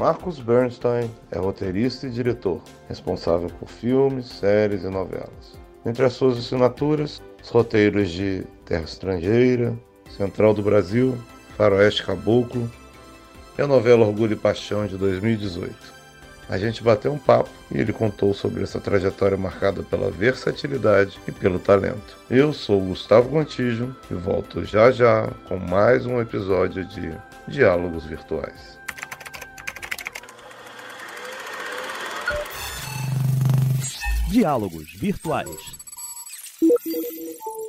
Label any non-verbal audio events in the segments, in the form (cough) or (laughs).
Marcus Bernstein é roteirista e diretor, responsável por filmes, séries e novelas. Entre as suas assinaturas, os roteiros de Terra Estrangeira, Central do Brasil, Faroeste Caboclo e a novela Orgulho e Paixão de 2018. A gente bateu um papo e ele contou sobre essa trajetória marcada pela versatilidade e pelo talento. Eu sou Gustavo Gontijo e volto já já com mais um episódio de Diálogos Virtuais. Diálogos Virtuais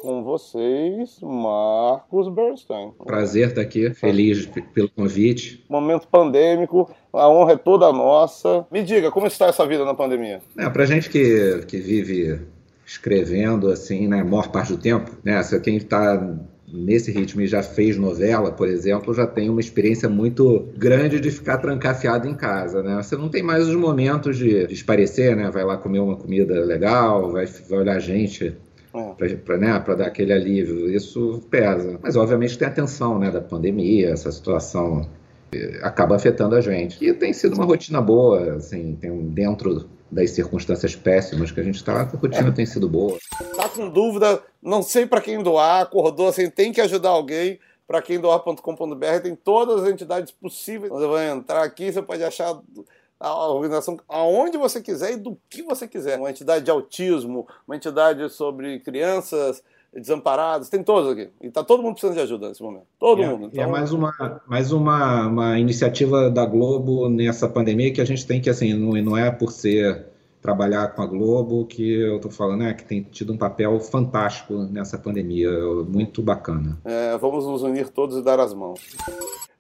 com vocês, Marcos Bernstein. Prazer estar aqui, feliz pelo convite. Momento pandêmico, a honra é toda nossa. Me diga, como está essa vida na pandemia? É, pra gente que, que vive escrevendo assim, né, a maior parte do tempo, né, se quem está nesse ritmo e já fez novela, por exemplo, já tem uma experiência muito grande de ficar trancafiado em casa, né? Você não tem mais os momentos de, esparecer, né? Vai lá comer uma comida legal, vai, vai olhar gente é. para né, dar aquele alívio. Isso pesa. Mas, obviamente, tem a tensão né, da pandemia, essa situação acaba afetando a gente. E tem sido uma rotina boa, assim, tem, dentro das circunstâncias péssimas que a gente está, a rotina é. tem sido boa. Tá com dúvida, não sei para quem doar, acordou assim, tem que ajudar alguém. Para quem doar.com.br tem todas as entidades possíveis. Você vai entrar aqui, você pode achar a organização aonde você quiser e do que você quiser. Uma entidade de autismo, uma entidade sobre crianças desamparadas, tem todos aqui. E está todo mundo precisando de ajuda nesse momento. Todo é, mundo. Então... É mais uma, mais uma, uma iniciativa da Globo nessa pandemia que a gente tem que, assim, não, não é por ser trabalhar com a Globo, que eu estou falando, é que tem tido um papel fantástico nessa pandemia, muito bacana. É, vamos nos unir todos e dar as mãos.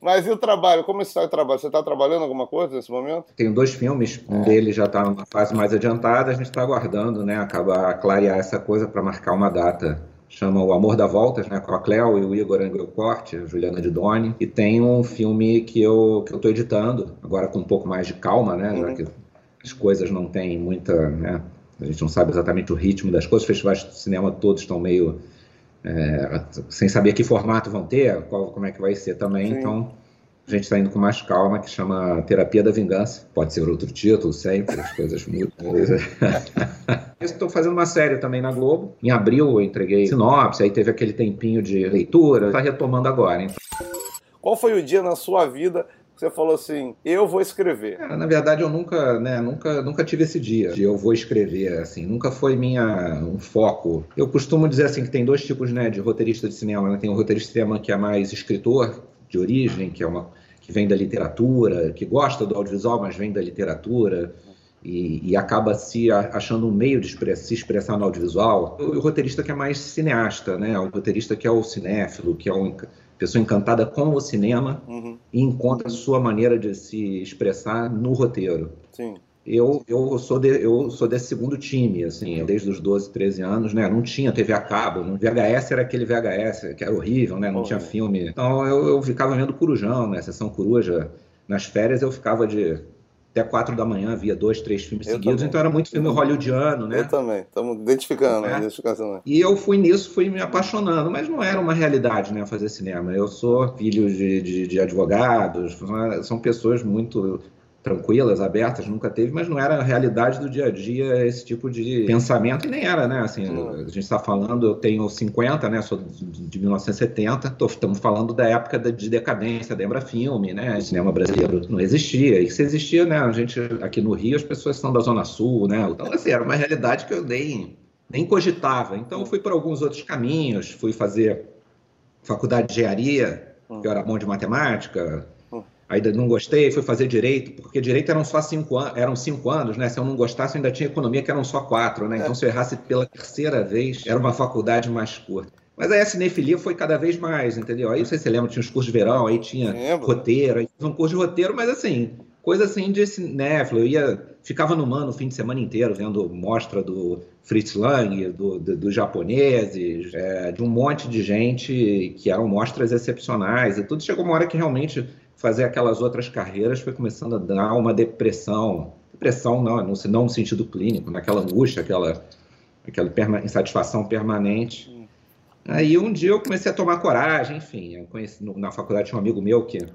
Mas e o trabalho? Como está o trabalho? Você está trabalhando alguma coisa nesse momento? Tenho dois filmes, um é. deles já está numa fase mais adiantada, a gente está aguardando, né, acabar clarear essa coisa para marcar uma data chama O Amor da Voltas, né, com a Cleo e o Igor Engelkort, a Juliana Didoni, e tem um filme que eu que eu estou editando, agora com um pouco mais de calma, né, uhum. já que as coisas não têm muita. Né, a gente não sabe exatamente o ritmo das coisas, os festivais de cinema todos estão meio. É, sem saber que formato vão ter, qual, como é que vai ser também, Sim. então a gente está indo com mais calma, que chama Terapia da Vingança. Pode ser outro título, sempre, as coisas mudam. Estou (laughs) fazendo uma série também na Globo. Em abril eu entreguei sinopse, aí teve aquele tempinho de leitura, está retomando agora. Então. Qual foi o dia na sua vida você falou assim, eu vou escrever? Cara, na verdade, eu nunca, né, nunca, nunca tive esse dia de eu vou escrever, assim, nunca foi minha um foco. Eu costumo dizer assim que tem dois tipos, né, de roteirista de cinema. Né? Tem o roteirista de cinema que é mais escritor de origem, que é uma que vem da literatura, que gosta do audiovisual, mas vem da literatura. E, e, acaba se achando um meio de express, se expressar no audiovisual. O, o, roteirista que é mais cineasta, né? O roteirista que é o cinéfilo, que é um, pessoa encantada com o cinema uhum. e encontra a sua maneira de se expressar no roteiro. Sim. Eu, eu, sou de, eu sou desse segundo time, assim, desde os 12, 13 anos, né? Não tinha TV a cabo, não, VHS era aquele VHS que era horrível, né? Não tinha filme. Então eu, eu ficava vendo Corujão, né? Sessão Coruja. Nas férias eu ficava de até quatro da manhã via dois, três filmes eu seguidos, também. então era muito filme hollywoodiano, né? Eu também, estamos identificando identificação. Né? E eu fui nisso, fui me apaixonando, mas não era uma realidade, né, fazer cinema. Eu sou filho de, de, de advogados, são pessoas muito tranquilas, abertas, nunca teve, mas não era a realidade do dia a dia esse tipo de pensamento, e nem era, né? Assim, a gente está falando, eu tenho 50, né? Sou de 1970, estamos falando da época de decadência da Embra Filme, né? O cinema brasileiro não existia, e se existia, né? A gente, aqui no Rio, as pessoas são da Zona Sul, né? Então, assim, era uma realidade que eu nem, nem cogitava. Então, eu fui para alguns outros caminhos, fui fazer faculdade de engenharia, que eu era bom de matemática, ainda não gostei, fui fazer direito, porque direito eram só cinco, an eram cinco anos, né? Se eu não gostasse, eu ainda tinha economia, que eram só quatro, né? Então, é. se eu errasse pela terceira vez, era uma faculdade mais curta. Mas aí a cinefilia foi cada vez mais, entendeu? Aí, não sei se você lembra, tinha os cursos de verão, aí tinha Lembro. roteiro, aí um curso de roteiro, mas assim, coisa assim de cinéfilo. Eu ia, ficava no mano o fim de semana inteiro vendo mostra do Fritz Lang, do, do, dos japoneses, é, de um monte de gente que eram mostras excepcionais e tudo. Chegou uma hora que realmente fazer aquelas outras carreiras foi começando a dar uma depressão. Depressão não, não, não no sentido clínico, naquela angústia, aquela, aquela perma, insatisfação permanente. Aí um dia eu comecei a tomar coragem, enfim, eu conheci, na faculdade tinha um amigo meu que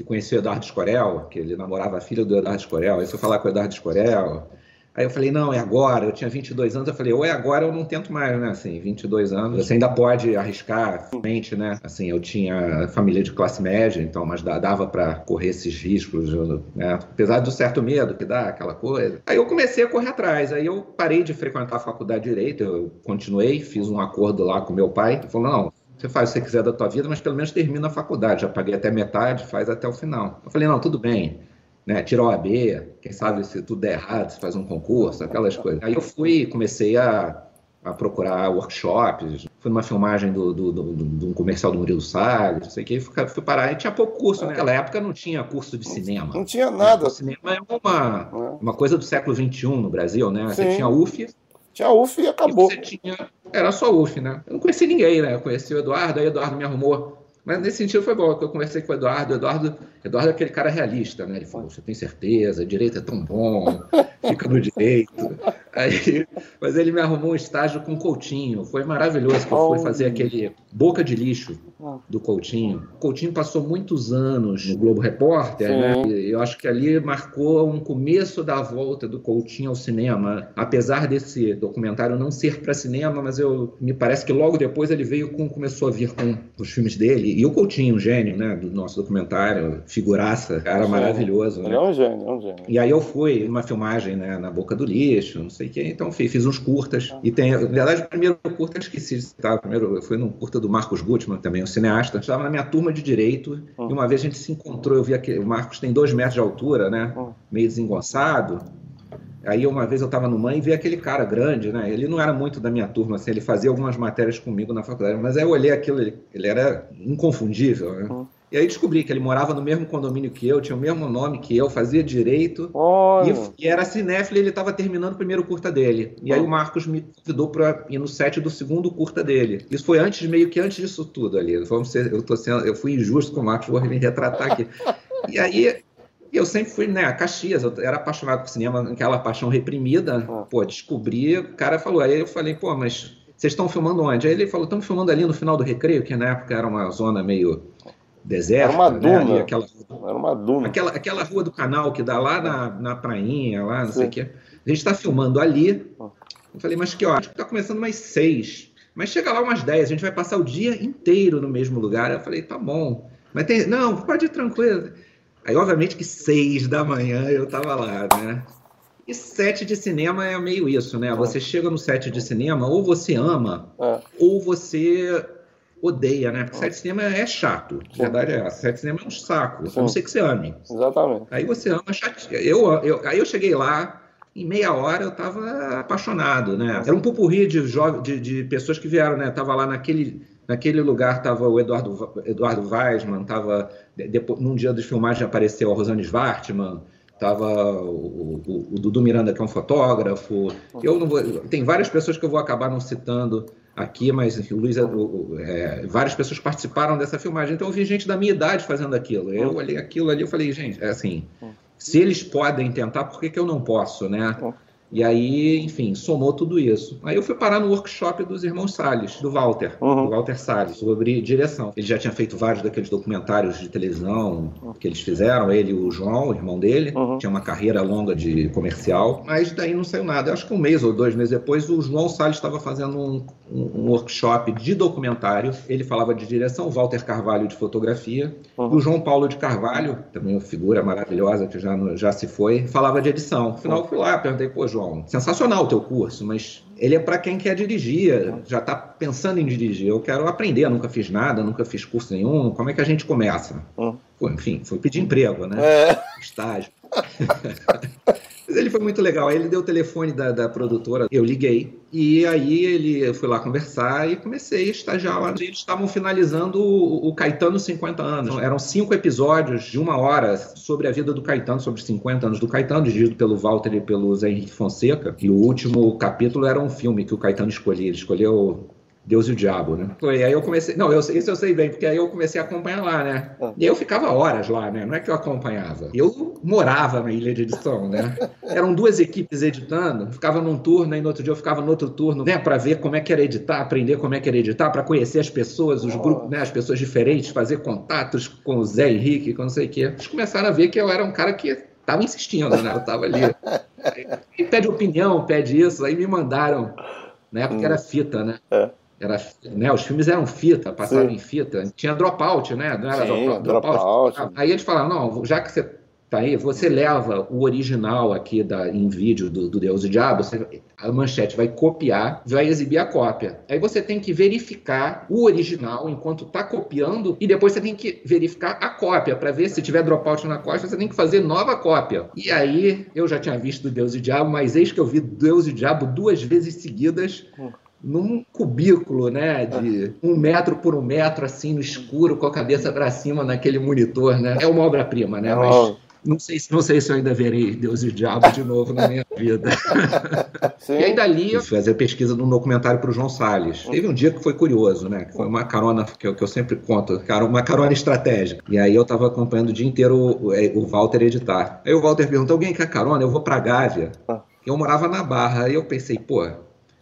que conhecia o Eduardo Escorel, que ele namorava a filha do Eduardo Escorel. Aí fui falar com o Eduardo Escorel. Aí eu falei, não, é agora. Eu tinha 22 anos, eu falei, ou é agora ou não tento mais, né? Assim, 22 anos, você ainda pode arriscar, mente, né? Assim, eu tinha família de classe média, então, mas dava para correr esses riscos, né? Apesar do certo medo que dá, aquela coisa. Aí eu comecei a correr atrás, aí eu parei de frequentar a faculdade de Direito, eu continuei, fiz um acordo lá com meu pai, falou, não, você faz o que você quiser da tua vida, mas pelo menos termina a faculdade. Já paguei até metade, faz até o final. Eu falei, não, tudo bem né? Tira o AB, quem sabe se tudo der errado, você faz um concurso, aquelas coisas. Aí eu fui, comecei a, a procurar workshops, fui numa filmagem do, do, do, do, um comercial do Murilo Salles, não sei o que, fui, fui parar e tinha pouco curso, né? Naquela época não tinha curso de cinema. Não tinha nada. O cinema é uma, é. uma coisa do século XXI no Brasil, né? Sim. Você tinha UF. Tinha UF e acabou. E você tinha, era só UF, né? Eu não conheci ninguém, né? Eu conheci o Eduardo, aí o Eduardo me arrumou mas nesse sentido foi bom, que eu conversei com o Eduardo. O Eduardo, Eduardo é aquele cara realista, né? Ele falou: você tem certeza, direito é tão bom, (laughs) fica no direito. Aí, mas ele me arrumou um estágio com o Coutinho. Foi maravilhoso, que eu fui fazer aquele boca de lixo do Coutinho. O Coutinho passou muitos anos no Globo Repórter, né? Sim. né? E eu acho que ali marcou um começo da volta do Coutinho ao cinema. Apesar desse documentário não ser para cinema, mas eu me parece que logo depois ele veio com começou a vir com os filmes dele. E o Coutinho, um gênio, né? Do nosso documentário, figuraça, cara maravilhoso. Né? Ele é um gênio, é um gênio. E aí eu fui numa filmagem né, na Boca do Lixo, não sei o que. Então fiz, fiz uns curtas. E tem, na verdade, o primeiro curta eu esqueci de citar. Primeiro, eu fui num curta do Marcos Gutmann, também um cineasta. Estava na minha turma de direito. Hum. E uma vez a gente se encontrou. Eu vi que o Marcos tem dois metros de altura, né? Hum. Meio desengonçado. Aí uma vez eu estava no MAN e vi aquele cara grande, né? Ele não era muito da minha turma, assim, ele fazia algumas matérias comigo na faculdade, mas aí eu olhei aquilo, ele, ele era inconfundível, né? E aí descobri que ele morava no mesmo condomínio que eu, tinha o mesmo nome que eu, fazia direito. E, e, era cinéfilo e ele estava terminando o primeiro curta dele. E aí o Marcos me convidou para ir no set do segundo curta dele. Isso foi antes, meio que antes disso tudo ali. Vamos ser, eu, tô sendo, eu fui injusto com o Marcos, vou me retratar aqui. E aí eu sempre fui, né, Caxias, eu era apaixonado por cinema, aquela paixão reprimida. Pô, descobri, o cara falou, aí eu falei, pô, mas vocês estão filmando onde? Aí ele falou, estamos filmando ali no final do recreio, que na época era uma zona meio deserto. Era uma né? duna. Aquela, era uma duna. Aquela, aquela rua do canal que dá lá na, na prainha, lá, não Sim. sei o quê. A gente está filmando ali. Eu falei, mas que hora? Acho que está começando umas seis. Mas chega lá umas dez, a gente vai passar o dia inteiro no mesmo lugar. Eu falei, tá bom. Mas tem. Não, pode ir tranquilo. Aí, obviamente, que seis da manhã eu tava lá, né? E set de cinema é meio isso, né? Você chega no set de cinema, ou você ama, é. ou você odeia, né? Porque set de cinema é chato. A verdade é essa. Cinema é um saco. Sim. A não ser que você ame. Exatamente. Aí você ama chato. Eu, eu, aí eu cheguei lá, em meia hora eu tava apaixonado, né? Era um pupurri de, de, de pessoas que vieram, né? Tava lá naquele Naquele lugar estava o Eduardo, Eduardo Weisman, tava, depois, num dia de filmagem apareceu a Rosane Svartman, estava o, o, o, Dudu Miranda, que é um fotógrafo. Eu não vou, tem várias pessoas que eu vou acabar não citando aqui, mas o Luiz, o, é, várias pessoas participaram dessa filmagem. Então eu vi gente da minha idade fazendo aquilo. Eu olhei aquilo ali e falei, gente, é assim, se eles podem tentar, por que, que eu não posso, né? E aí, enfim, somou tudo isso. Aí eu fui parar no workshop dos irmãos Salles, do Walter, uhum. do Walter Salles, sobre direção. Ele já tinha feito vários daqueles documentários de televisão que eles fizeram, ele e o João, o irmão dele, uhum. tinha uma carreira longa de comercial, mas daí não saiu nada. Eu acho que um mês ou dois meses depois, o João Salles estava fazendo um, um, workshop de documentário. Ele falava de direção, o Walter Carvalho de fotografia, uhum. o João Paulo de Carvalho, também uma figura maravilhosa que já, já se foi, falava de edição. No final, eu fui lá, perguntei, pô, João, João, sensacional o teu curso, mas ele é para quem quer dirigir, já está pensando em dirigir. Eu quero aprender, nunca fiz nada, nunca fiz curso nenhum. Como é que a gente começa? Hum. Pô, enfim, foi pedir emprego, né? É. Estágio. (laughs) Mas ele foi muito legal. Aí ele deu o telefone da, da produtora, eu liguei. E aí ele eu fui lá conversar e comecei a estagiar lá. Eles estavam finalizando o, o, Caetano 50 anos. Eram cinco episódios de uma hora sobre a vida do Caetano, sobre os 50 anos do Caetano, dirigido pelo Walter e pelo Zé Henrique Fonseca. E o último capítulo era um filme que o Caetano escolhia. Ele escolheu Deus e o Diabo, né? Foi aí eu comecei. Não, eu, isso eu sei bem, porque aí eu comecei a acompanhar lá, né? Ah. E aí eu ficava horas lá, né? Não é que eu acompanhava. Eu morava na ilha de edição, né? (laughs) Eram duas equipes editando, ficava num turno, aí no outro dia eu ficava no outro turno, né? Para ver como é que era editar, aprender como é que era editar, para conhecer as pessoas, os grupos, né? As pessoas diferentes, fazer contatos com o Zé Henrique, com não sei o quê. Eles começaram a ver que eu era um cara que tava insistindo, né? Eu tava ali. (laughs) E pede opinião, pede isso, aí me mandaram. Na época hum. era fita, né? É. Era, né, os filmes eram fita, passavam Sim. em fita. Tinha dropout, né? Não era Sim, dropout. dropout. Aí eles falaram, não, já que você tá aí, você leva o original aqui da, em vídeo do, do Deus e Diabo, você, a manchete vai copiar, vai exibir a cópia. Aí você tem que verificar o original enquanto tá copiando e depois você tem que verificar a cópia para ver se tiver dropout na cópia, você tem que fazer nova cópia. E aí eu já tinha visto Deus e Diabo, mas eis que eu vi Deus e Diabo duas vezes seguidas. Hum num cubículo, né, de um metro por um metro, assim, no escuro, com a cabeça para cima naquele monitor, né? É uma obra-prima, né? Mas não sei, não sei se eu ainda verei Deus e o Diabo de novo na minha vida. (laughs) Sim. E aí dali eu fui fazer pesquisa de um documentário para o João Salles. Teve um dia que foi curioso, né? Que foi uma carona que eu, que eu sempre conto, cara, uma carona estratégica. E aí eu estava acompanhando o dia inteiro o, é, o, Walter editar. Aí o Walter perguntou: alguém quer carona? Eu vou para Gávea. Ah. Eu morava na Barra. Aí eu pensei, pô,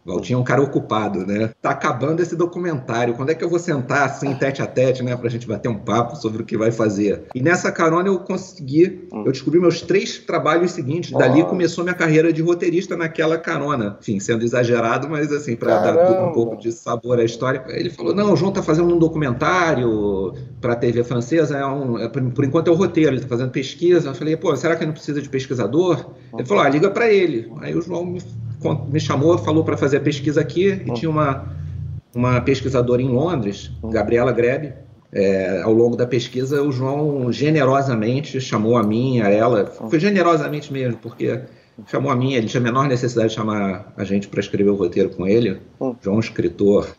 Valtinho é um cara ocupado, né? Tá acabando esse documentário. Quando é que eu vou sentar assim, tete a tete, né? Pra gente bater um papo sobre o que vai fazer. E nessa carona eu consegui, hum. eu descobri meus três trabalhos seguintes. Dali começou minha carreira de roteirista naquela carona. Enfim, sendo exagerado, mas assim, pra Caramba. dar um pouco de sabor à história. Ele falou: não, o João tá fazendo um documentário pra TV francesa. É um, é, por enquanto é o roteiro, ele tá fazendo pesquisa. Eu falei, pô, será que não precisa de pesquisador? Ele falou: ah, liga pra ele. Aí o João me me chamou, falou para fazer a pesquisa aqui e tinha uma, uma pesquisadora em Londres, Gabriela Grebe. É, ao longo da pesquisa, o João generosamente chamou a mim, a ela, foi generosamente mesmo, porque chamou a mim, ele tinha a menor necessidade de chamar a gente para escrever o roteiro com ele. João, é escritor,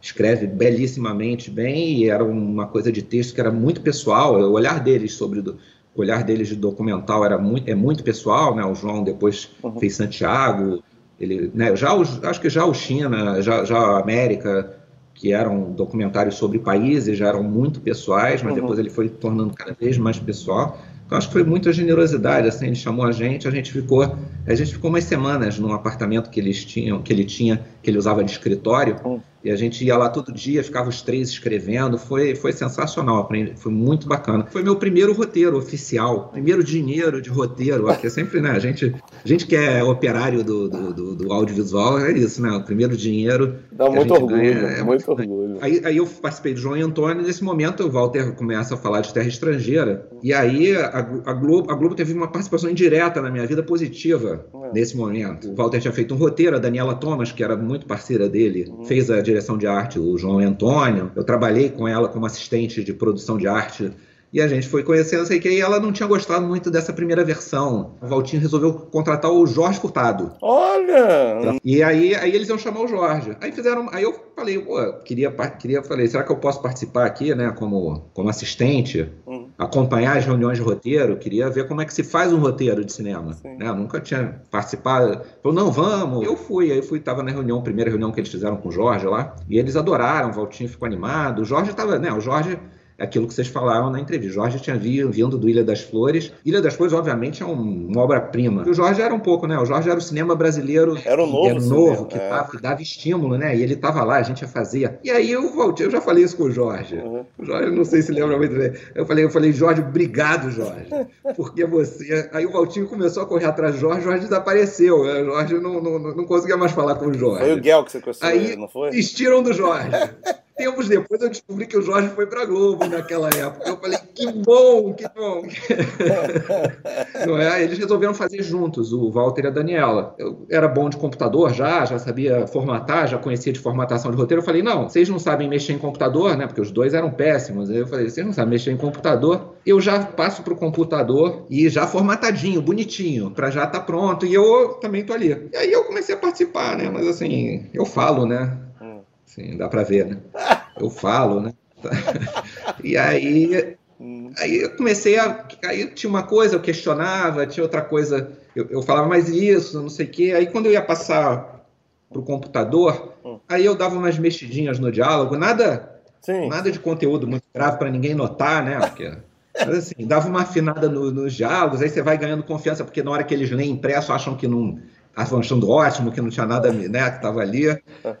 escreve belíssimamente bem e era uma coisa de texto que era muito pessoal, o olhar deles sobre o olhar deles de documental era muito, é muito pessoal, né? O João depois uhum. fez Santiago, ele, né, já os, acho que já o China, já, já a América, que eram documentários sobre países, já eram muito pessoais, mas uhum. depois ele foi tornando cada vez mais pessoal. Então acho que foi muita generosidade, assim, ele chamou a gente, a gente ficou, a gente ficou umas semanas num apartamento que eles tinham, que ele tinha, que ele usava de escritório. Uhum. E a gente ia lá todo dia, ficava os três escrevendo. Foi, foi sensacional, aprendi, foi muito bacana. Foi meu primeiro roteiro oficial, primeiro dinheiro de roteiro. É sempre, né? A gente, a gente que é operário do, do, do, do audiovisual, é isso, né? O primeiro dinheiro. Dá muito orgulho, ganha, é muito orgulho. Aí, aí eu participei do João e Antônio. E nesse momento o Walter começa a falar de terra estrangeira. E aí a, a, Globo, a Globo teve uma participação indireta na minha vida positiva é. nesse momento. O Walter tinha feito um roteiro, a Daniela Thomas, que era muito parceira dele, uhum. fez a direção de arte, o João Antônio. Eu trabalhei com ela como assistente de produção de arte e a gente foi conhecendo, sei que aí ela não tinha gostado muito dessa primeira versão. O Valtinho resolveu contratar o Jorge Furtado. Olha! E aí, aí eles iam chamar o Jorge. Aí fizeram. Aí eu falei, pô, queria, queria, falei, será que eu posso participar aqui, né, como, como assistente? Uhum. Acompanhar as reuniões de roteiro, queria ver como é que se faz um roteiro de cinema. Né? Eu nunca tinha participado. Falou, não, vamos. Eu fui, aí fui, tava na reunião, primeira reunião que eles fizeram com o Jorge lá, e eles adoraram, o Valtinho ficou animado. O Jorge tava, né? O Jorge aquilo que vocês falaram na entrevista. Jorge tinha vindo do Ilha das Flores. Ilha das Flores, obviamente, é um, uma obra-prima. O Jorge era um pouco, né? O Jorge era o cinema brasileiro. Era o novo. Era novo, que, é. tava, que, dava estímulo, né? E ele estava lá, a gente fazia. E aí eu voltei, eu já falei isso com o Jorge. Uhum. O Jorge, não sei se lembra muito bem. Eu falei, eu falei, Jorge, obrigado, Jorge. Porque você. Aí o Valtinho começou a correr atrás do Jorge, o Jorge desapareceu. O Jorge não, não, não conseguia mais falar com o Jorge. Foi o Guel que você conheceu, aí, não foi? Desistiram do Jorge. Tempos depois eu descobri que o Jorge foi para Globo naquela época. Eu falei, que bom, que bom. (laughs) Não é? Eles resolveram fazer juntos, o Walter e a Daniela. Eu era bom de computador já, já sabia formatar, já conhecia de formatação de roteiro. Eu falei, não, vocês não sabem mexer em computador, né? Porque os dois eram péssimos. Eu falei, vocês não sabem mexer em computador. Eu já passo para o computador e já formatadinho, bonitinho, para já estar tá pronto. E eu também tô ali. E aí eu comecei a participar, né? Mas assim, eu falo, né? Sim, dá para ver, né? Eu falo, né? (laughs) e aí, aí eu comecei a. Aí tinha uma coisa, eu questionava, tinha outra coisa, eu, eu falava mais isso, não sei o quê. Aí quando eu ia passar para o computador, hum. aí eu dava umas mexidinhas no diálogo, nada, Sim. nada de conteúdo muito grave para ninguém notar, né? Porque, mas assim, dava uma afinada no- nos diálogos, aí você vai ganhando confiança, porque na hora que eles leem impresso, acham que não. Estavam achando ótimo, que não tinha nada, né, que estava ali.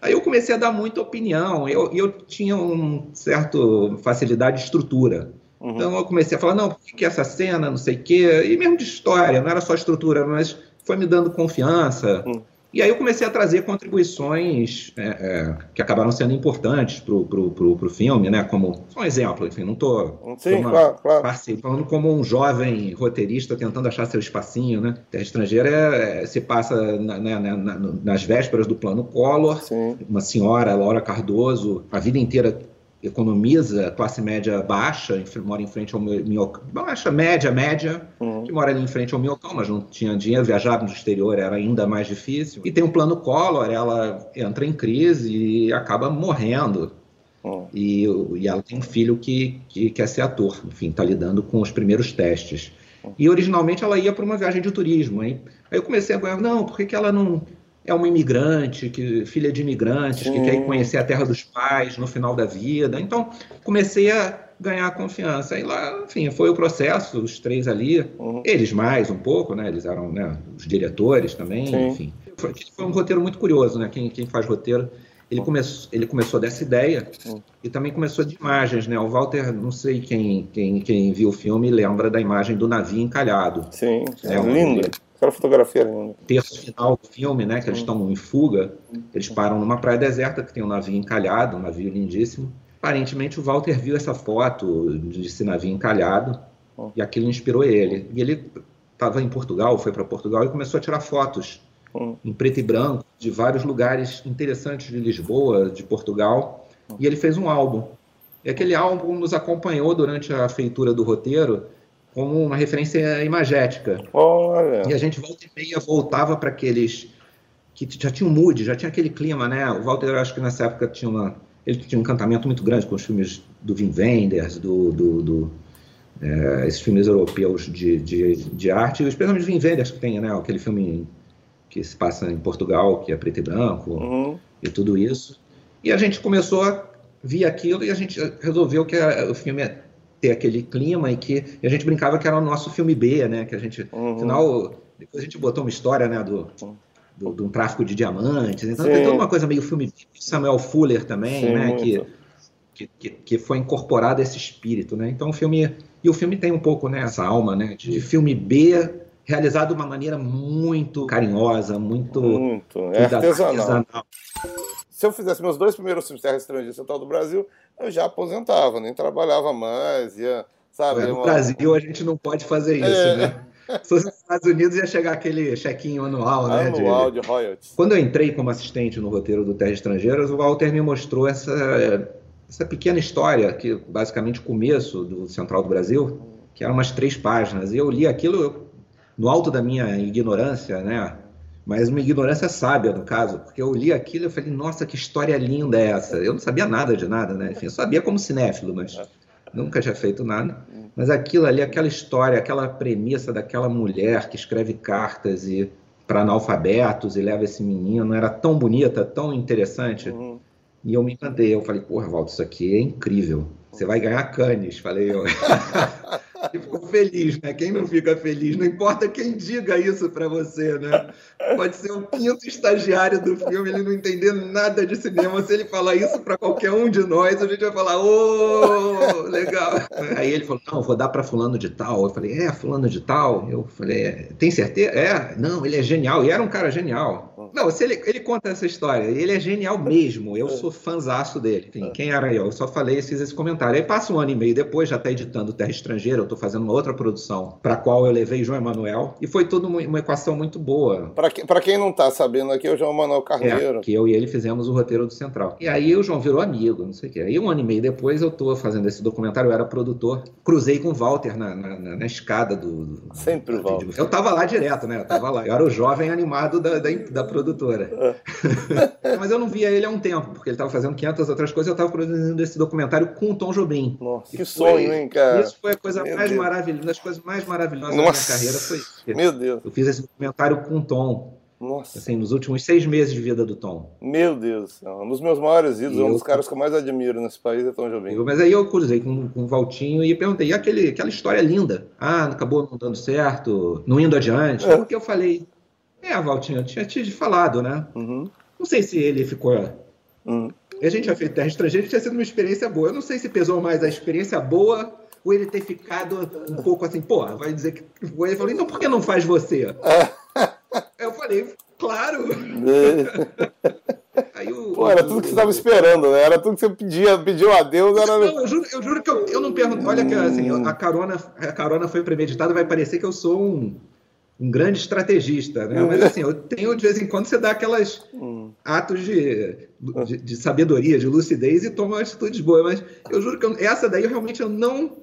Aí eu comecei a dar muita opinião, e eu, eu tinha um certo facilidade de estrutura. Uhum. Então eu comecei a falar, não, por que, essa cena, não sei o quê, e mesmo de história, não era só estrutura, mas foi me dando confiança. Hum. E aí eu comecei a trazer contribuições é, é, que acabaram sendo importantes para o filme, né? Como só um exemplo, enfim, não estou claro, claro. falando como um jovem roteirista tentando achar seu espacinho, né? Terra Estrangeira é- é- se passa na- na- na- na- nas vésperas do plano Collor, Sim. uma senhora, Laura Cardoso, a vida inteira economiza, classe média baixa, mora em frente ao minhocão, baixa, média, média, Uhum. que mora ali em frente ao minhocão, mas não tinha dinheiro, viajar no exterior era ainda mais difícil. E tem um plano Collor, ela entra em crise e acaba morrendo. Uhum. E, e ela tem um filho que, que quer ser ator, enfim, está lidando com os primeiros testes. E originalmente ela ia para uma viagem de turismo. Hein? Aí eu comecei a ganhar, não, por que, que ela não é uma imigrante, que, filha de imigrantes, que Sim. quer ir conhecer a terra dos pais no final da vida? Então comecei a ganhar confiança. E lá, enfim, foi o processo, os três ali, Uhum. eles mais um pouco, né? Eles eram né, os diretores também, Sim. enfim. Foi, foi um roteiro muito curioso, né? Quem, quem faz roteiro, ele, começou, ele começou dessa ideia Hum. e também começou de imagens, né? O Walter, não sei quem, quem, quem viu o filme, lembra da imagem do navio encalhado. Sim. É, É, um- linda. Aquela fotografia é linda. Terço final do filme, né? Que eles estão em fuga, eles param numa praia deserta que tem um navio encalhado, um navio lindíssimo. Aparentemente o Walter viu essa foto desse navio encalhado Hum. e aquilo inspirou ele. E ele estava em Portugal, foi para Portugal e começou a tirar fotos Hum. em preto e branco de vários lugares interessantes de Lisboa, de Portugal, e ele fez um álbum. E aquele álbum nos acompanhou durante a feitura do roteiro como uma referência imagética. Olha. E a gente volta e meia voltava para aqueles que já tinha um mood, já tinha aquele clima, né? O Walter, eu acho que nessa época tinha uma ele tinha um encantamento muito grande com os filmes do Wim Wenders, do, do, do é, esses filmes europeus de, de, de arte, especialmente o Wim Wenders que tem, né? Aquele filme que se passa em Portugal, que é preto e branco Uhum. e tudo isso. E a gente começou a ver aquilo e a gente resolveu que a- o filme ia ter aquele clima e que e a gente brincava que era o nosso filme B, né? Que a gente, Uhum. afinal, depois a gente botou uma história, né, do, do, de um tráfico de diamantes. Então Sim. tem toda uma coisa meio filme B. Samuel Fuller também, Sim, né? muito. Que, que, que, foi incorporado esse espírito, né? Então o filme e o filme tem um pouco né, essa alma, né, de filme B realizado de uma maneira muito carinhosa, muito Muito. É cuidado- artesanal. Se eu fizesse meus dois primeiros filmes Terra Estrangeira e Central do Brasil, eu já aposentava, nem trabalhava mais, ia, sabe? É, No uma- Brasil a gente não pode fazer isso, É. né? Se fosse nos Estados Unidos ia chegar aquele chequinho anual, né? de- anual de royalties. Quando eu entrei como assistente no roteiro do Terra Estrangeiras, o Walter me mostrou essa, essa pequena história, que basicamente o começo do Central do Brasil, que eram umas três páginas. E eu li aquilo eu- no alto da minha ignorância, né? Mas uma ignorância sábia, no caso, porque eu li aquilo e falei, nossa, que história linda é essa? Eu não sabia nada de nada, né? Enfim, eu sabia como cinéfilo, mas nunca tinha feito nada. Mas aquilo ali, aquela história, aquela premissa daquela mulher que escreve cartas e para analfabetos e leva esse menino, era tão bonita, tão interessante. Uhum. E eu me encantei. Eu falei, porra, Walter, isso aqui é incrível. Você vai ganhar canes, falei eu. (laughs) Feliz, né? Quem não fica feliz? Não importa quem diga isso para você, né? Pode ser o quinto estagiário do filme, ele não entender nada de cinema. Se ele falar isso para qualquer um de nós, a gente vai falar, ô, legal. Aí ele falou, não, vou dar para fulano de tal. Eu falei, é, fulano de tal? Eu falei, é, tem certeza? É, não, ele é genial. E era um cara genial. Não, se ele, ele conta essa história, ele é genial mesmo. Eu sou fãzaço dele. Enfim, quem era eu? Eu só falei, fiz esse comentário. Aí passa um ano e meio depois, já está editando Terra Estrangeira, eu estou fazendo uma outra produção, para a qual eu levei João Emanuel. E foi tudo uma, equação muito boa. Pra, que- quem não tá sabendo aqui, é o João Manuel Carneiro. É, que eu e ele fizemos o roteiro do Central. E aí o João virou amigo, não sei o quê. Aí um ano e meio depois eu tô fazendo esse documentário, eu era produtor. Cruzei com o Walter na, na, na- na escada do. do- Sempre o Walter. Eu tava lá direto, né? Eu tava lá. Eu era o jovem animado da, da, da produtora. (laughs) Mas eu não via ele há um tempo, porque ele tava fazendo 500 outras coisas. Eu tava produzindo esse documentário com o Tom Jobim. Nossa, que foi- sonho, hein, cara? Isso foi a coisa Meu mais Deus. maravilhosa, uma das coisas mais maravilhosas Nossa. da minha carreira foi isso. Meu Deus. Eu fiz esse documentário com o Tom. Nossa. Assim, nos últimos seis meses de vida do Tom. Meu Deus do céu. Um dos meus maiores ídolos, um dos caras que eu mais admiro nesse país é Tom Jobim. Mas aí eu cruzei com, com o Valtinho e perguntei, e aquele, aquela história linda? Ah, acabou não dando certo, não indo adiante. É. Porque eu falei, é, Valtinho, eu tinha te falado, né? Uhum. Não sei se ele ficou... Uhum. A gente já fez terra estrangeira, tinha sido uma experiência boa. Eu não sei se pesou mais a experiência boa ou ele ter ficado um pouco assim, pô, vai dizer que. Ele falou, então por que não faz você? (laughs) eu falei, claro! (laughs) Aí o, Pô, era tudo que você estava esperando, né? Era tudo que você pedia, pediu a Deus. Era... Não, eu juro, eu juro que eu, eu não pergunto. Olha que assim, a carona, a carona foi premeditada, vai parecer que eu sou um, um grande estrategista, né? Mas assim, eu tenho de vez em quando você dá aquelas hum. atos de, de, de, sabedoria, de lucidez e toma atitudes boas. Mas eu juro que eu, essa daí eu realmente eu não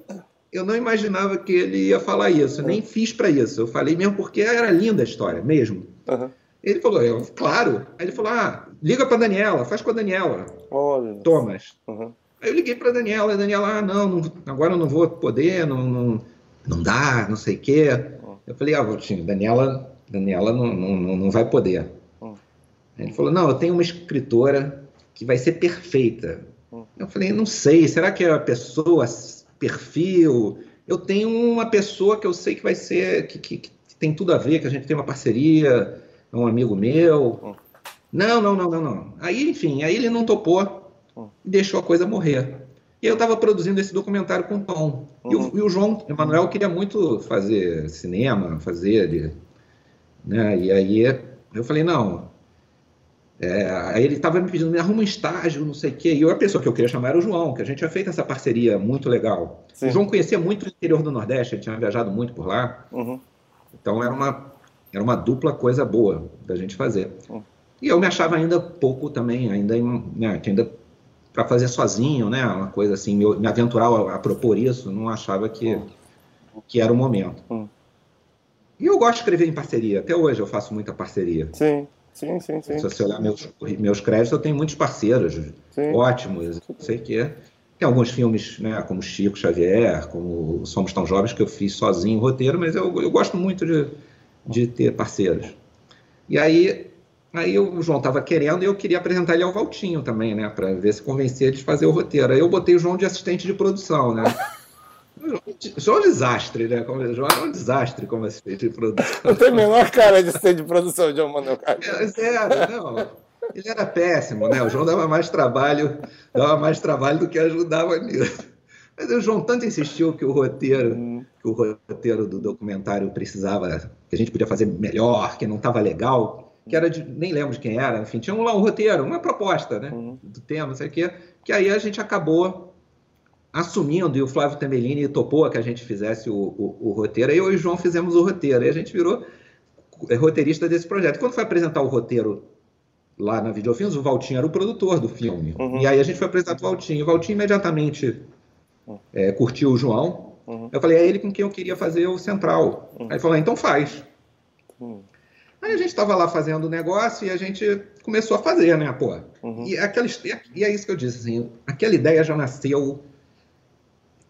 eu não imaginava que ele ia falar isso, uhum. nem fiz para isso. Eu falei mesmo porque era linda a história, mesmo. Uhum. Ele falou, eu, claro. Aí ele falou, ah, liga para Daniela, faz com a Daniela. Olha. Thomas. Uhum. Aí eu liguei para Daniela, a Daniela, ah, não, não, agora eu não vou poder, não, não, não dá, não sei o quê. Eu falei, ah, Valtinho, Daniela, Daniela não, não, não vai poder. Uhum. Ele falou, não, eu tenho uma escritora que vai ser perfeita. Uhum. Eu falei, não sei, será que é a pessoa perfil. Eu tenho uma pessoa que eu sei que vai ser, que, que, que tem tudo a ver, que a gente tem uma parceria, é um amigo meu. Não, não, não, não, não. Aí, enfim, aí ele não topou e deixou a coisa morrer. E eu estava produzindo esse documentário com o Tom. Uhum. E, o, uhum. e o João Emanuel queria muito fazer cinema, fazer. Né? E aí eu falei, não, é, aí ele estava me pedindo, me arruma um estágio, não sei o quê. E eu, a pessoa que eu queria chamar era o João, que a gente tinha feito essa parceria muito legal. Sim. O João conhecia muito o interior do Nordeste, ele tinha viajado muito por lá. Uhum. Então era uma, era uma dupla coisa boa da gente fazer. Uhum. E eu me achava ainda pouco também, ainda, né, ainda para fazer sozinho, né, uma coisa assim, me, me aventurar a, a, propor isso, não achava que, uhum. que era o momento. Uhum. E eu gosto de escrever em parceria, até hoje eu faço muita parceria. Sim. Sim, sim, sim. Se você olhar meus, meus créditos, eu tenho muitos parceiros sim. ótimos, não sei o quê. Tem alguns filmes, né, como Chico Xavier, como Somos Tão Jovens, que eu fiz sozinho o roteiro, mas eu, eu gosto muito de, de ter parceiros. E aí, aí o João estava querendo e eu queria apresentar ele ao Valtinho também, né, para ver se convencia ele de fazer o roteiro. Aí eu botei o João de assistente de produção, né. (laughs) João é um desastre, né? Como, João é um desastre como assistente de produção. Não tem a menor cara de assistente de produção, João Manuel Carlos. É, zero, não. Ele era péssimo, né? O João dava mais trabalho, dava mais trabalho do que ajudava nisso. Mas o João tanto insistiu que o roteiro, hum. que o roteiro do documentário precisava, que a gente podia fazer melhor, que não estava legal, que era de, nem lembro de quem era, enfim, tinha um lá um roteiro, uma proposta, né? Hum. Do tema, não sei o quê, que aí a gente acabou assumindo, e o Flávio Tambellini topou que a gente fizesse o, o, o roteiro, aí eu e o João fizemos o roteiro, e a gente virou é, roteirista desse projeto. Quando foi apresentar o roteiro lá na Videofilmes, o Valtinho era o produtor do filme. Uhum. E aí a gente foi apresentar o Valtinho. O Valtinho imediatamente é, curtiu o João. Uhum. Eu falei, é ele com quem eu queria fazer o Central. Uhum. Aí ele falou, então faz. Aí a gente estava lá fazendo o negócio e a gente começou a fazer, né, pô? Uhum. E, aquela, e é isso que eu disse, assim, aquela ideia já nasceu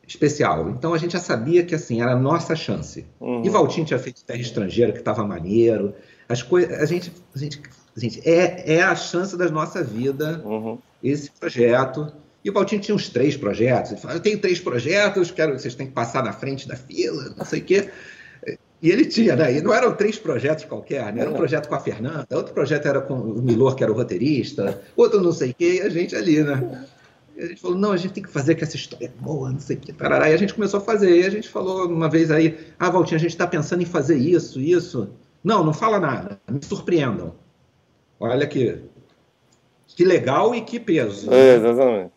especial. Então a gente já sabia que assim era a nossa chance. Uhum. E Valtinho tinha feito Terra Estrangeira, que estava maneiro. As coisas, a gente, a gente, a gente é, é a chance da nossa vida uhum. esse projeto. E o Valtinho tinha uns três projetos. Ele falou: eu tenho três projetos, quero, vocês têm que passar na frente da fila, não sei o quê. E ele tinha, né? E não eram três projetos qualquer, né? Era um projeto com a Fernanda, outro projeto era com o Milor, que era o roteirista, outro não sei o quê, e a gente ali, né? E a gente falou, não, a gente tem que fazer que essa história é boa, não sei o que, tarará. E a gente começou a fazer. E a gente falou uma vez aí, ah, Valtinho, a gente está pensando em fazer isso, isso. Não, não fala nada, me surpreendam. Olha que, que legal e que peso. É, exatamente.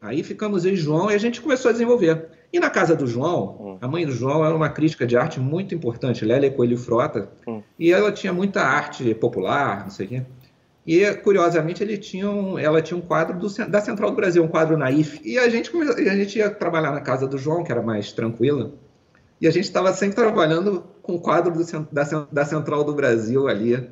Aí ficamos aí, João, e a gente começou a desenvolver. E na casa do João, hum. a mãe do João era uma crítica de arte muito importante, Lélia Coelho Frota, hum. e ela tinha muita arte popular, não sei o quê. E, curiosamente, ele tinha um, ela tinha um quadro do, da Central do Brasil, um quadro naif. E a gente, a gente ia trabalhar na casa do João, que era mais tranquila. E a gente estava sempre trabalhando com o quadro do, da, da Central do Brasil ali.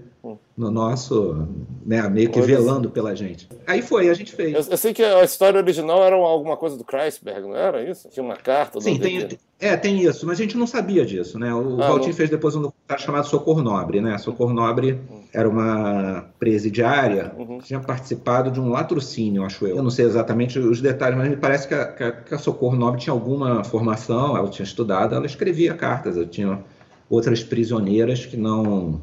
No nosso, né, meio que velando pela gente. Aí foi, a gente fez. Eu, eu, sei que a história original era alguma coisa do Kreisberg, não era isso? Tinha uma carta Sim, tem, é, tem isso, mas a gente não sabia disso, né? O ah, Valtinho fez depois um documentário chamado Socorro Nobre, né? Socorro Nobre uhum. era uma presidiária uhum. que tinha participado de um latrocínio, acho eu. Eu não sei exatamente os detalhes, mas me parece que a, que a Socorro Nobre tinha alguma formação, ela tinha estudado, ela escrevia cartas, eu tinha outras prisioneiras que não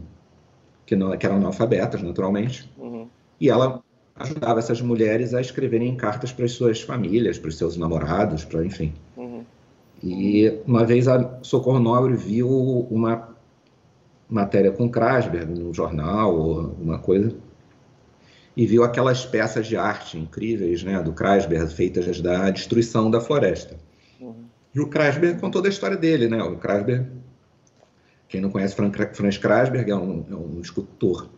que, não, que eram analfabetas, naturalmente. Uhum. E ela ajudava essas mulheres a escreverem cartas para as suas famílias, para os seus namorados, para enfim. Uhum. E uma vez a Socorro Nobre viu uma matéria com Krasberg no jornal ou uma coisa e viu aquelas peças de arte incríveis, né, do Krasberg feitas da destruição da floresta. Uhum. E o Krasberg contou da história dele, né? O Krasberg quem não conhece Franz Krasberg é um, é um escultor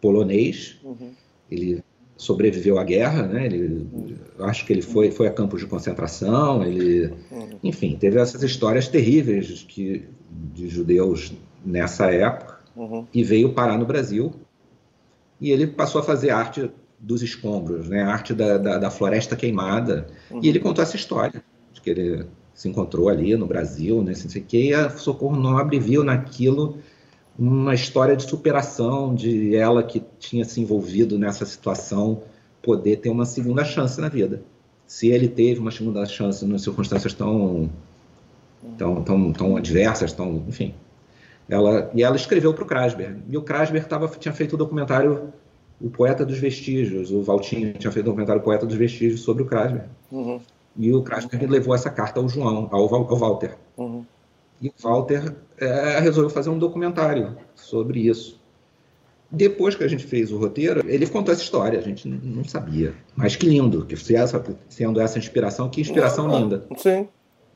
polonês. Uhum. Ele sobreviveu à guerra, né? Ele, uhum. acho que ele foi, foi a campos de concentração. Ele, uhum. enfim, teve essas histórias terríveis que, de judeus nessa época uhum. e veio parar no Brasil. E ele passou a fazer arte dos escombros, né? Arte da, da, da floresta queimada. E ele contou essa história de que ele se encontrou ali no Brasil, né, assim, que, a Socorro Nobre viu naquilo uma história de superação, de ela que tinha se envolvido nessa situação poder ter uma segunda chance na vida. Se ele teve uma segunda chance em circunstâncias tão tão, tão, tão adversas, tão, enfim. Ela, e ela escreveu para o Krasberg. E o Krasberg tava, tinha feito o documentário O Poeta dos Vestígios, o Valtinho tinha feito o documentário Poeta dos Vestígios sobre o Krasberg. Uhum. E o Krasner levou essa carta ao João, ao, ao Walter. Uhum. E o Walter é, resolveu fazer um documentário sobre isso. Depois que a gente fez o roteiro, ele contou essa história, a gente não sabia. Mas que lindo, que se essa, sendo essa inspiração, que inspiração linda. Sim.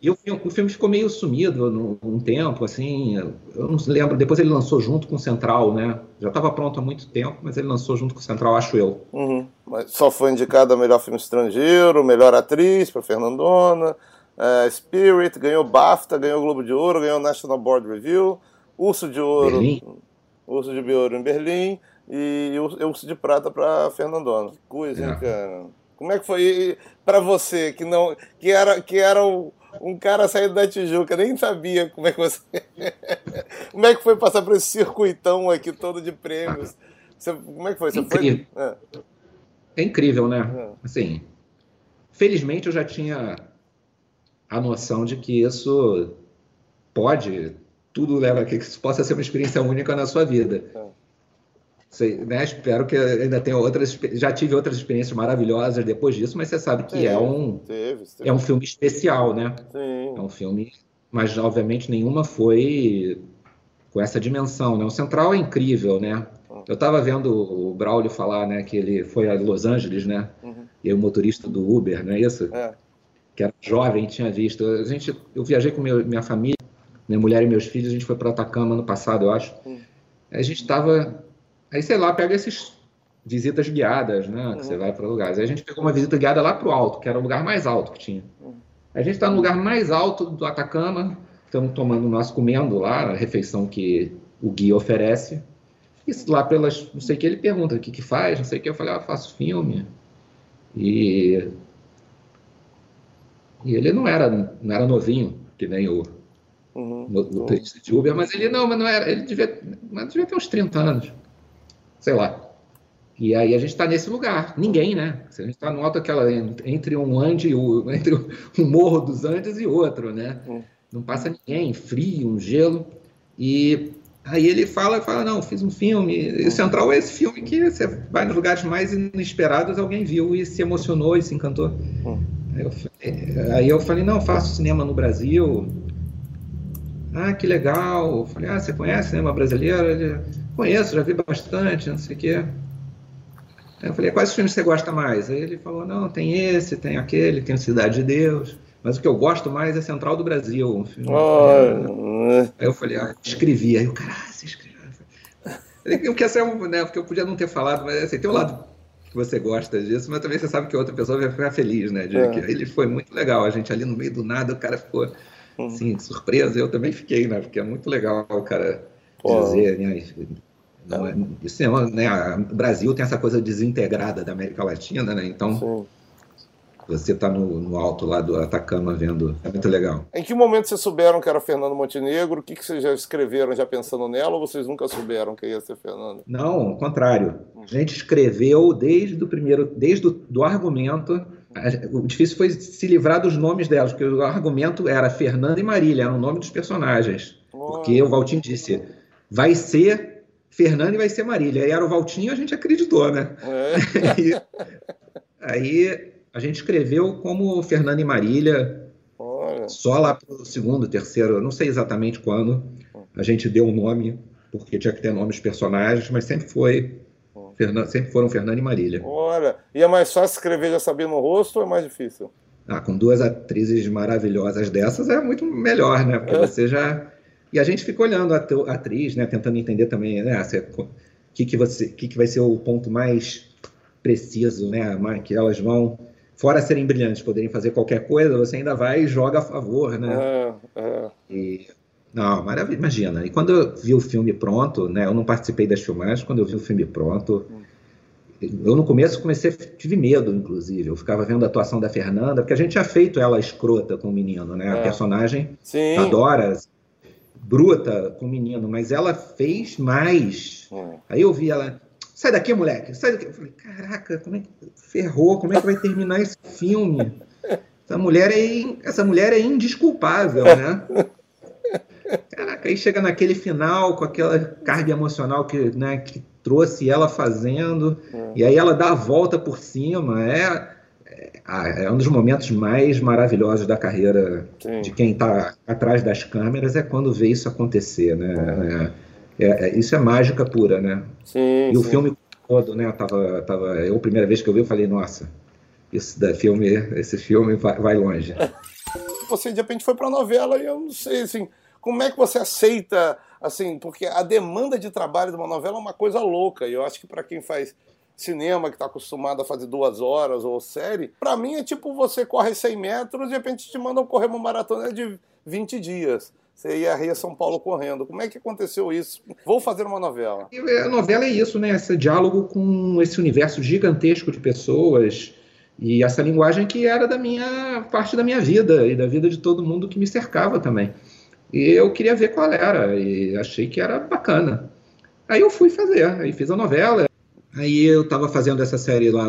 E o filme, o filme ficou meio sumido um tempo, assim. Eu não lembro. Depois ele lançou junto com o Central, né? Já estava pronto há muito tempo, mas ele lançou junto com o Central, acho eu. Uhum. Mas só foi indicado a melhor filme estrangeiro, melhor atriz para Fernandona, uh, Spirit, ganhou BAFTA, ganhou Globo de Ouro, ganhou National Board Review, Urso de Ouro, Berlim. Urso de Ouro em Berlim e Urso de Prata para Fernandona. Que coisa, é. hein, cara? Como é que foi para você que não que era que era o um cara saindo da Tijuca, nem sabia como é que você. (laughs) como é que foi passar por esse circuitão aqui todo de prêmios? Você, como é que foi? Você incrível. foi? É. é incrível, né? É. Assim, felizmente eu já tinha a noção de que isso pode, tudo leva a que isso possa ser uma experiência única na sua vida. É. Sei, né? Espero que ainda tenha outras. Já tive outras experiências maravilhosas depois disso, mas você sabe que é um teve, teve. é um filme especial, né? Sim. É um filme, mas obviamente nenhuma foi com essa dimensão, né? O Central é incrível, né? Uhum. Eu estava vendo o Braulio falar, né, que ele foi a Los Angeles, né? Uhum. E o motorista do Uber, não é isso? É. Que era jovem, tinha visto. A gente, eu viajei com meu, minha família, minha mulher e meus filhos, a gente foi para Atacama ano passado, eu acho. Uhum. A gente estava Aí, sei lá, pega esses visitas guiadas, né? Uhum. Que você vai para lugares. Aí a gente pegou uma visita guiada lá para o alto, que era o lugar mais alto que tinha. Uhum. A gente está no lugar mais alto do Atacama, estamos tomando nós comendo lá a refeição que o guia oferece. Isso lá pelas, não sei o que ele pergunta, o que que faz, não sei o que eu falei, ah, faço filme. E e ele não era não era novinho, que nem o uhum. motorista de Uber, mas ele não, mas não era, ele devia, mas devia ter uns 30 anos sei lá. E aí a gente está nesse lugar, ninguém, né? A gente está no alto aquela entre um Ande, (laughs) entre um morro dos Andes e outro, né? Hum. Não passa ninguém, frio, um gelo. E aí ele fala, fala, não, fiz um filme. E hum. Central é esse filme que você vai nos lugares mais inesperados, alguém viu e se emocionou e se encantou. Hum. Aí, eu, aí eu falei, não, faço cinema no Brasil. Ah, que legal. Eu falei, ah, você conhece cinema brasileiro? Ele, Conheço, já vi bastante, não sei o quê. Aí eu falei, quais filmes você gosta mais? Aí ele falou, não, tem esse, tem aquele, tem Cidade de Deus. Mas o que eu gosto mais é Central do Brasil. Um filme. Oh. Aí eu falei, ah, escrevi. Aí o cara, ah, você escreveu. Eu ser um, né, porque eu podia não ter falado, mas assim, tem um lado que você gosta disso, mas também você sabe que outra pessoa vai ficar feliz, né? De, é. ele foi muito legal. A gente ali no meio do nada, o cara ficou assim, surpreso. Eu também fiquei, né? Porque é muito legal o cara Pô. dizer, né? Não, é, isso é, né, o Brasil tem essa coisa desintegrada da América Latina, né? Então, Sim. você está no, no, alto lá do Atacama vendo. É muito legal. Em que momento vocês souberam que era Fernando Montenegro? O que, que vocês já escreveram já pensando nela ou vocês nunca souberam que ia ser Fernando? Não, ao contrário. A gente escreveu desde o primeiro, desde o do argumento. O difícil foi se livrar dos nomes delas, porque o argumento era Fernanda e Marília, era o nome dos personagens. Porque o Valtinho disse, vai ser Fernando e vai ser Marília. Aí era o Valtinho, a gente acreditou, né? É. aí, aí, a gente escreveu como Fernando e Marília, Olha. só lá para o segundo, terceiro, não sei exatamente quando, a gente deu o um nome, porque tinha que ter nomes personagens, mas sempre foi. Sempre foram Fernando e Marília. Olha, e é mais fácil escrever já sabendo o rosto ou é mais difícil? Ah, com duas atrizes maravilhosas dessas é muito melhor, né? Porque é. você já e a gente fica olhando a, atriz, né, tentando entender também, né, o que que você, que que vai ser o ponto mais preciso, né, que elas vão fora serem brilhantes, poderem fazer qualquer coisa, você ainda vai e joga a favor, né? É, é. E, não, maravilha, imagina. E quando eu vi o filme pronto, né, eu não participei das filmagens, quando eu vi o filme pronto, eu no começo comecei, tive medo, inclusive. Eu ficava vendo a atuação da Fernanda, porque a gente tinha feito ela escrota com o menino, né? É. A personagem Sim. adora bruta com o menino, mas ela fez mais. Hum. Aí eu vi ela, sai daqui, moleque, sai daqui. Eu falei, caraca, como é que ferrou? Como é que vai terminar esse filme? Essa mulher é, essa mulher é indesculpável, né? Caraca, aí chega naquele final com aquela carga emocional que, né, que trouxe ela fazendo, hum. e aí ela dá a volta por cima. É, ah, é um dos momentos mais maravilhosos da carreira Sim. de quem está atrás das câmeras é quando vê isso acontecer, né? É, é, é, isso é mágica pura, né? Sim, e o filme todo, né? Tava, tava, eu, a primeira vez que eu vi, eu falei, nossa, isso da filme, esse filme vai, vai longe. (laughs) Você de repente foi para a novela e eu não sei, assim, como é que você aceita, assim, porque a demanda de trabalho de uma novela é uma coisa louca. E eu acho que para quem faz cinema que está acostumado a fazer duas horas ou série, para mim é tipo você corre 100 metros e de repente te mandam correr uma maratona de 20 dias. Você ia a São Paulo correndo. Como é que aconteceu isso? Vou fazer uma novela. A novela é isso, né? Esse diálogo com esse universo gigantesco de pessoas e essa linguagem que era da minha parte da minha vida e da vida de todo mundo que me cercava também. E eu queria ver qual era e achei que era bacana. Aí eu fui fazer, aí fiz a novela. Aí eu estava fazendo essa série lá,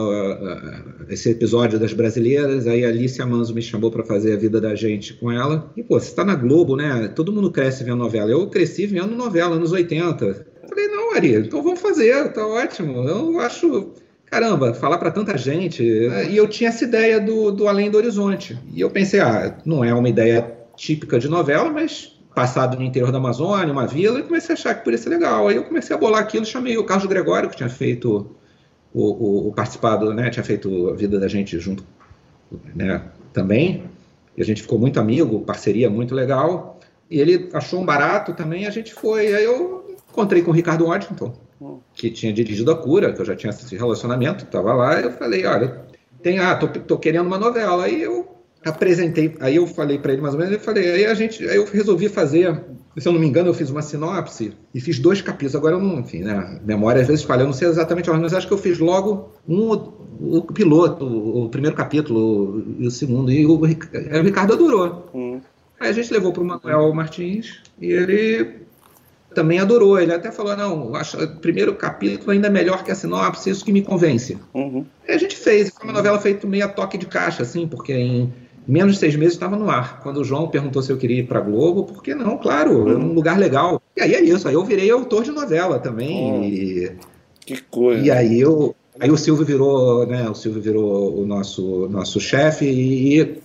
esse episódio das brasileiras, aí a Alicia Manso me chamou para fazer a vida da gente com ela. E, pô, você está na Globo, né? Todo mundo cresce vendo novela. Eu cresci vendo novela nos 80. Falei, não, Ari, então vamos fazer, tá ótimo. Eu acho, caramba, falar para tanta gente. E eu tinha essa ideia do, do Além do Horizonte. E eu pensei, ah, não é uma ideia típica de novela, mas passado no interior da Amazônia, uma vila, e comecei a achar que podia ser legal. Aí eu comecei a bolar aquilo, chamei o Carlos Gregório, que tinha feito o, o, o participado, né, tinha feito a vida da gente junto, né, também. E a gente ficou muito amigo, parceria muito legal. E ele achou um barato também, a gente foi. Aí eu encontrei com o Ricardo Waddington, que tinha dirigido a cura, que eu já tinha esse relacionamento, estava lá, e eu falei, olha, tem, ah, tô, tô querendo uma novela. Aí eu apresentei, aí eu falei para ele mais ou menos, eu falei, aí a gente, aí eu resolvi fazer, se eu não me engano, eu fiz uma sinopse e fiz dois capítulos. Agora eu não, enfim, né, memória às vezes falha, eu não sei exatamente a ordem, mas acho que eu fiz logo um o piloto, o, primeiro capítulo e o segundo, e o, o Ricardo adorou. Hum. Aí a gente levou para o Manuel Martins e ele também adorou. Ele até falou: não, acho o primeiro capítulo ainda é melhor que a sinopse, isso que me convence. Uhum. Aí a gente fez, foi uma novela feita meio a toque de caixa, assim, porque em menos de seis meses estava no ar. Quando o João perguntou se eu queria ir para Globo, por que não? Claro, é um lugar legal. E aí é isso, aí eu virei autor de novela também. Oh, e... Que coisa. E aí eu. Aí o Silvio virou, né? O Silvio virou o nosso, nosso chefe e,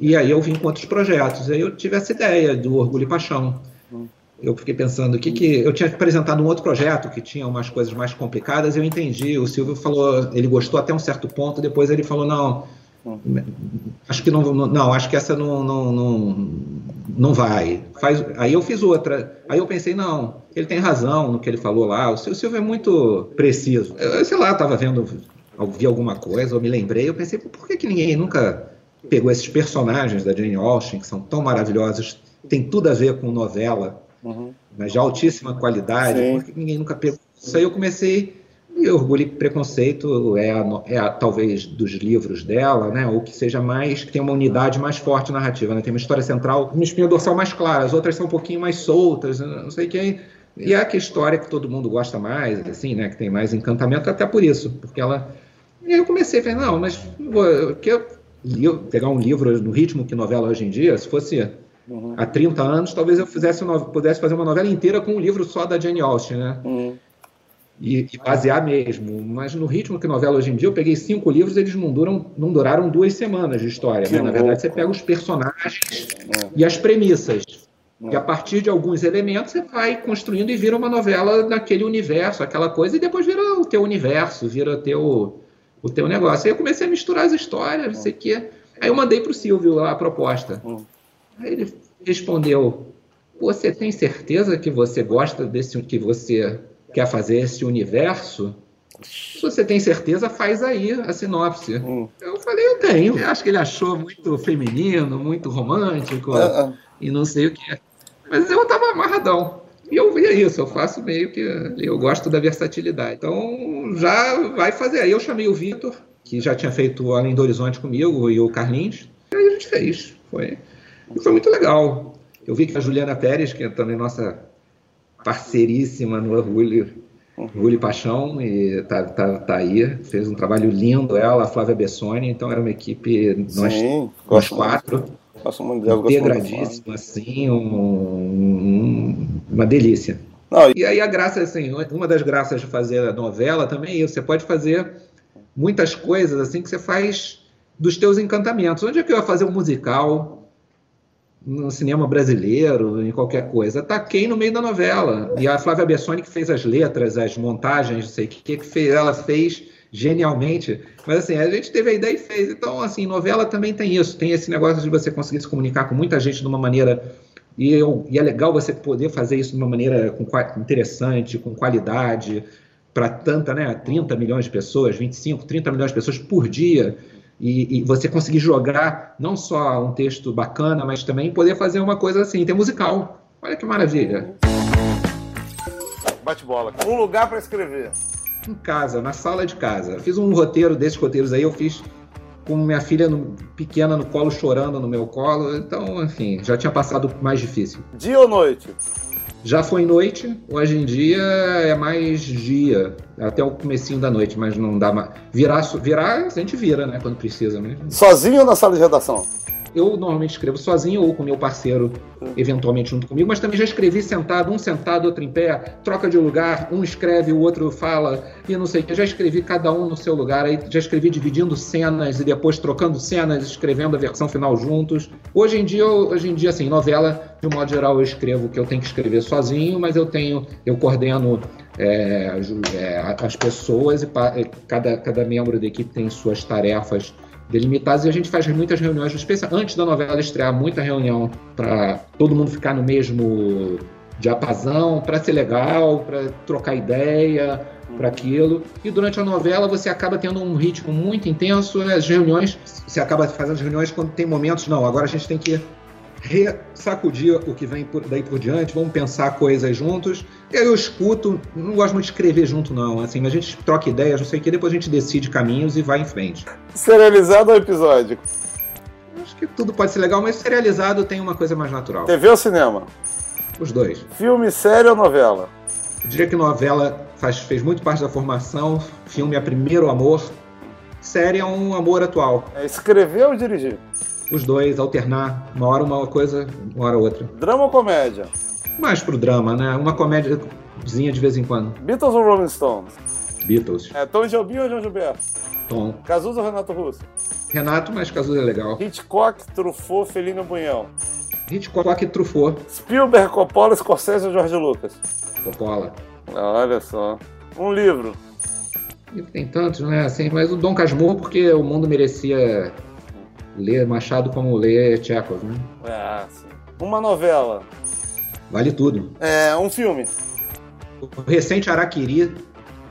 e aí eu vim com outros projetos. Aí eu tive essa ideia do Orgulho e Paixão. Hum. Eu fiquei pensando que que eu tinha apresentado um outro projeto que tinha umas coisas mais complicadas. Eu entendi. O Silvio falou, ele gostou até um certo ponto. Depois ele falou não, Acho que não, não, acho que essa não, não, não, não vai. Faz, aí eu fiz outra. Aí eu pensei, não, ele tem razão no que ele falou lá. O Silvio é muito preciso. Eu, sei lá, estava vendo, vi alguma coisa, eu me lembrei, eu pensei, por que, que ninguém nunca pegou esses personagens da Jane Austen, que são tão maravilhosos, tem tudo a ver com novela, uhum. mas de altíssima qualidade, Sim. por que ninguém nunca pegou Isso aí eu comecei. E Orgulho e Preconceito é, a, é a, talvez dos livros dela, né? Ou que seja mais. que tem uma unidade mais forte narrativa, né? Tem uma história central, uma espinha dorsal mais clara, as outras são um pouquinho mais soltas, não sei o que. E é a história que todo mundo gosta mais, assim, né? Que tem mais encantamento, até por isso, porque ela. E aí eu comecei a falar, não, mas que eu, pegar um livro no ritmo que novela hoje em dia, se fosse uhum. há 30 anos, talvez eu fizesse pudesse fazer uma novela inteira com um livro só da Jane Austen, né? Uhum. E, e, basear mesmo. Mas no ritmo que novela hoje em dia, eu peguei cinco livros, eles não, duram, não duraram duas semanas de história. Né? Na verdade, você pega os personagens é. e as premissas. É. E a partir de alguns elementos, você vai construindo e vira uma novela naquele universo, aquela coisa, e depois vira o teu universo, vira o teu, o teu negócio. Aí eu comecei a misturar as histórias, não sei o quê. Aí eu mandei para o Silvio a proposta. Hum. Aí ele respondeu: Você tem certeza que você gosta desse que você quer fazer esse universo? Se você tem certeza, faz aí a sinopse. Hum. Eu falei, eu tenho. Eu acho que ele achou muito feminino, muito romântico uh -uh. e não sei o que. Mas eu estava amarradão. E eu via isso, eu faço meio que. Eu gosto da versatilidade. Então já vai fazer. Aí eu chamei o Vitor, que já tinha feito Além do Horizonte comigo, e o Carlinhos. E aí a gente fez. Foi, e foi muito legal. Eu vi que a Juliana Pérez, que é também nossa parceiríssima no Orgulho, Orgulho e Paixão, e tá, tá, tá aí, fez um trabalho lindo, ela, a Flávia Bessoni, então era uma equipe, nós, Sim, nós quatro, integradíssima, assim, um, um, uma delícia. Não, e... e aí a graça, assim, uma das graças de fazer a novela também é isso, você pode fazer muitas coisas, assim, que você faz dos teus encantamentos. Onde é que eu ia fazer um musical? No cinema brasileiro, em qualquer coisa. Taquei no meio da novela. E a Flávia Bessoni que fez as letras, as montagens, não sei o que, que fez, ela fez genialmente. Mas assim, a gente teve a ideia e fez. Então, assim, novela também tem isso. Tem esse negócio de você conseguir se comunicar com muita gente de uma maneira. E, eu, e é legal você poder fazer isso de uma maneira com, interessante, com qualidade, para tanta, né? 30 milhões de pessoas, 25, 30 milhões de pessoas por dia e, e, você conseguir jogar não só um texto bacana, mas também poder fazer uma coisa assim, ter musical. Olha que maravilha. Bate bola. Um lugar para escrever. Em casa, na sala de casa. Fiz um roteiro desses roteiros aí, eu fiz com minha filha no, pequena no colo, chorando no meu colo. Então, enfim, já tinha passado mais difícil. Dia ou noite? Já foi noite, hoje em dia é mais dia, até o comecinho da noite, mas não dá mais. Virar, virar a gente vira, né, quando precisa mesmo. Sozinho ou na sala de redação? Eu normalmente escrevo sozinho ou com meu parceiro, eventualmente junto comigo, mas também já escrevi sentado, um sentado, outro em pé, troca de lugar, um escreve, o outro fala, e não sei o que. Já escrevi cada um no seu lugar, aí já escrevi dividindo cenas e depois trocando cenas, escrevendo a versão final juntos. Hoje em dia, hoje em dia, assim, novela, de um modo geral, eu escrevo o que eu tenho que escrever sozinho, mas eu tenho, eu coordeno é, é, as pessoas e cada, cada membro da equipe tem suas tarefas delimitados e a gente faz muitas reuniões, especialmente antes da novela estrear, muita reunião para todo mundo ficar no mesmo diapasão, para ser legal, para trocar ideia, para aquilo. E durante a novela você acaba tendo um ritmo muito intenso, as reuniões, você acaba fazendo as reuniões quando tem momentos, não, agora a gente tem que sacudir o que vem por, daí por diante, vamos pensar coisas juntos. E aí eu escuto, não gosto muito de escrever junto, não. Assim, a gente troca ideias, não sei o que, depois a gente decide caminhos e vai em frente. Serializado ou episódio? Acho que tudo pode ser legal, mas serializado tem uma coisa mais natural. TV ou cinema? Os dois. Filme, série ou novela? Eu diria que novela faz, fez muito parte da formação, filme é primeiro amor, série é um amor atual. É escrever ou dirigir? Os dois, alternar, uma hora uma coisa, uma hora outra. Drama ou comédia? Mais pro drama, né? Uma comédiazinha de vez em quando. Beatles ou Rolling Stones? Beatles. É Tom Jobim ou João Gilberto? Tom. Cazuza ou Renato Russo? Renato, mas Cazuza é legal. Hitchcock, Truffaut, Felino Bunhão? Hitchcock Truffaut. Spielberg, Coppola, Scorsese ou Jorge Lucas? Coppola. Olha só. Um livro. Tem tantos, né? Assim, mas o Dom Casmurro, porque o mundo merecia ler Machado como ler Chekhov, né? É, sim. Uma novela. Vale tudo. É, um filme. O recente Araquiri,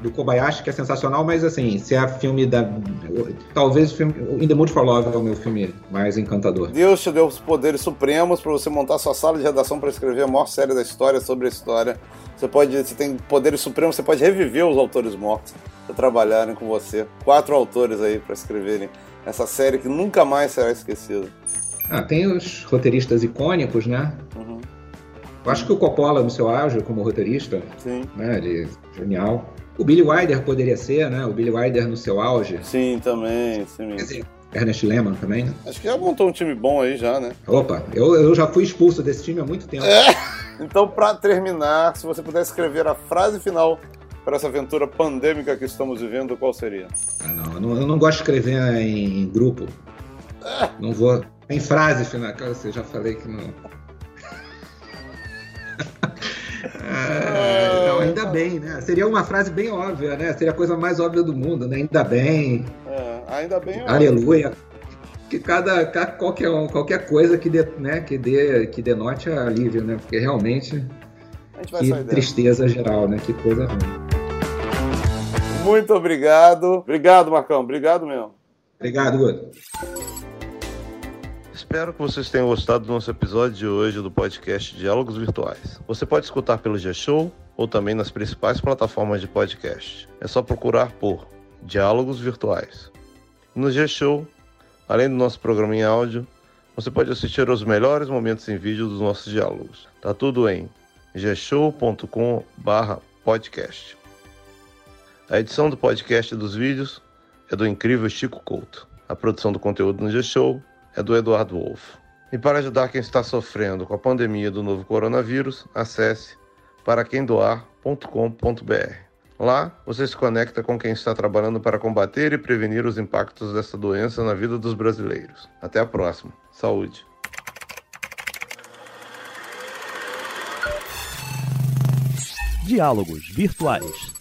do Kobayashi, que é sensacional, mas assim, se é filme da. Talvez o filme. In the Mood for Love é o meu filme mais encantador. Deus te deu os poderes supremos para você montar sua sala de redação para escrever a maior série da história sobre a história. Você pode. Você tem poderes supremos, você pode reviver os autores mortos para trabalharem com você. Quatro autores aí para escreverem essa série que nunca mais será esquecida. Ah, tem os roteiristas icônicos, né? Uhum. Eu acho que o Coppola, no seu auge como roteirista, Sim. Né, ele é genial. O Billy Wilder poderia ser, né? O Billy Wilder no seu auge. Sim, também. Sim. Quer dizer, Ernest Lehman também, né? Acho que já montou um time bom aí já, né? Opa, eu, eu já fui expulso desse time há muito tempo. É. (laughs) Então, para terminar, se você puder escrever a frase final para essa aventura pandêmica que estamos vivendo, qual seria? Ah, não, eu não, eu não gosto de escrever em, grupo. Não vou. Em frase final, eu já falei que não. É, (laughs) não, ainda bem, né? Seria uma frase bem óbvia, né? Seria a coisa mais óbvia do mundo, né? Ainda bem. É, ainda bem. É Aleluia. Que cada, qualquer, qualquer coisa que, né, que, dê, que denote alívio, né? Porque realmente. que tristeza geral, né? Que coisa ruim. Muito obrigado. Obrigado, Marcão. Obrigado mesmo. Obrigado, Guto. Espero que vocês tenham gostado do nosso episódio de hoje do podcast Diálogos Virtuais. Você pode escutar pelo G-Show ou também nas principais plataformas de podcast. É só procurar por Diálogos Virtuais. No G-Show, além do nosso programa em áudio, você pode assistir aos melhores momentos em vídeo dos nossos diálogos. Tá tudo em gshow.com/podcast. A edição do podcast e dos vídeos é do incrível Chico Couto. A produção do conteúdo no G-Show é do Eduardo Wolff. E para ajudar quem está sofrendo com a pandemia do novo coronavírus, acesse paraquemdoar.com.br. Lá, você se conecta com quem está trabalhando para combater e prevenir os impactos dessa doença na vida dos brasileiros. Até a próxima. Saúde. Diálogos Virtuais